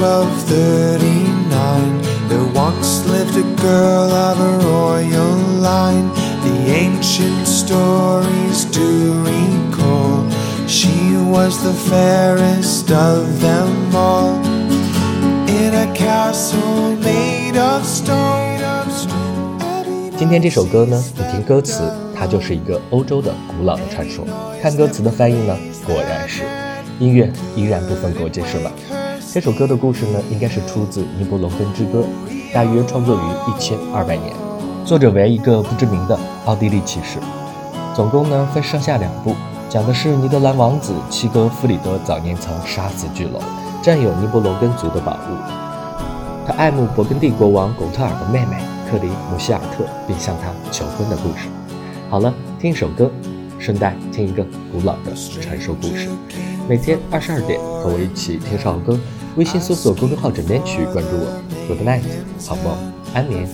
Lord 1239 There once lived a girl of a royal line The ancient stories do recall She was the fairest of them all In a castle made of stone 今天这首歌呢，你听歌词，它就是一个欧洲的古老的传说。看歌词的翻译呢，果然是音乐依然不分国界，是吧？这首歌的故事呢，应该是出自《尼伯龙根之歌》，大约创作于一千二百年，作者为一个不知名的奥地利骑士。总共呢分上下两部，讲的是尼德兰王子齐格弗里德早年曾杀死巨龙，占有尼伯龙根族的宝物。他爱慕勃艮第国王巩特尔的妹妹克里姆希尔特，并向他求婚的故事。好了，听一首歌。顺带听一个古老的传说故事，每天二十二点和我一起听首歌。微信搜索公众号“枕边曲”，关注我。Good night，好梦，安眠。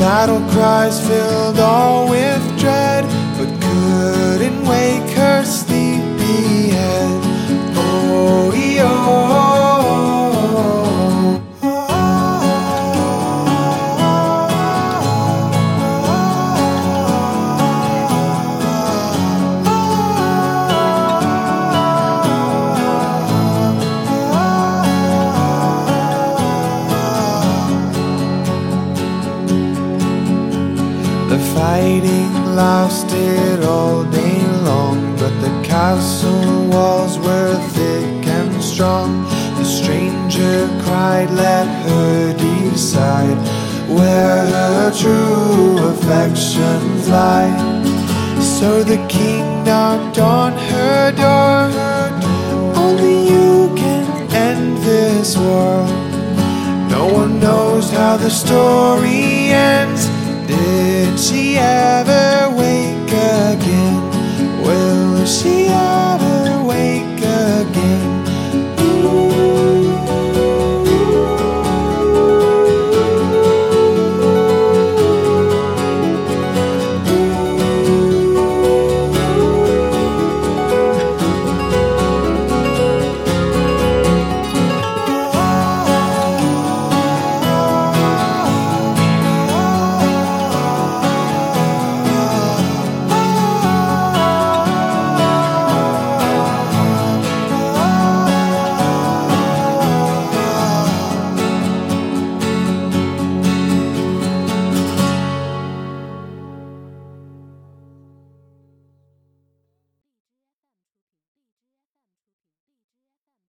Battle cries filled all with Fighting lasted all day long, but the castle walls were thick and strong. The stranger cried, Let her decide where her true affections lie. So the king knocked on her door. Only you can end this war. No one knows how the story ends. Did she ever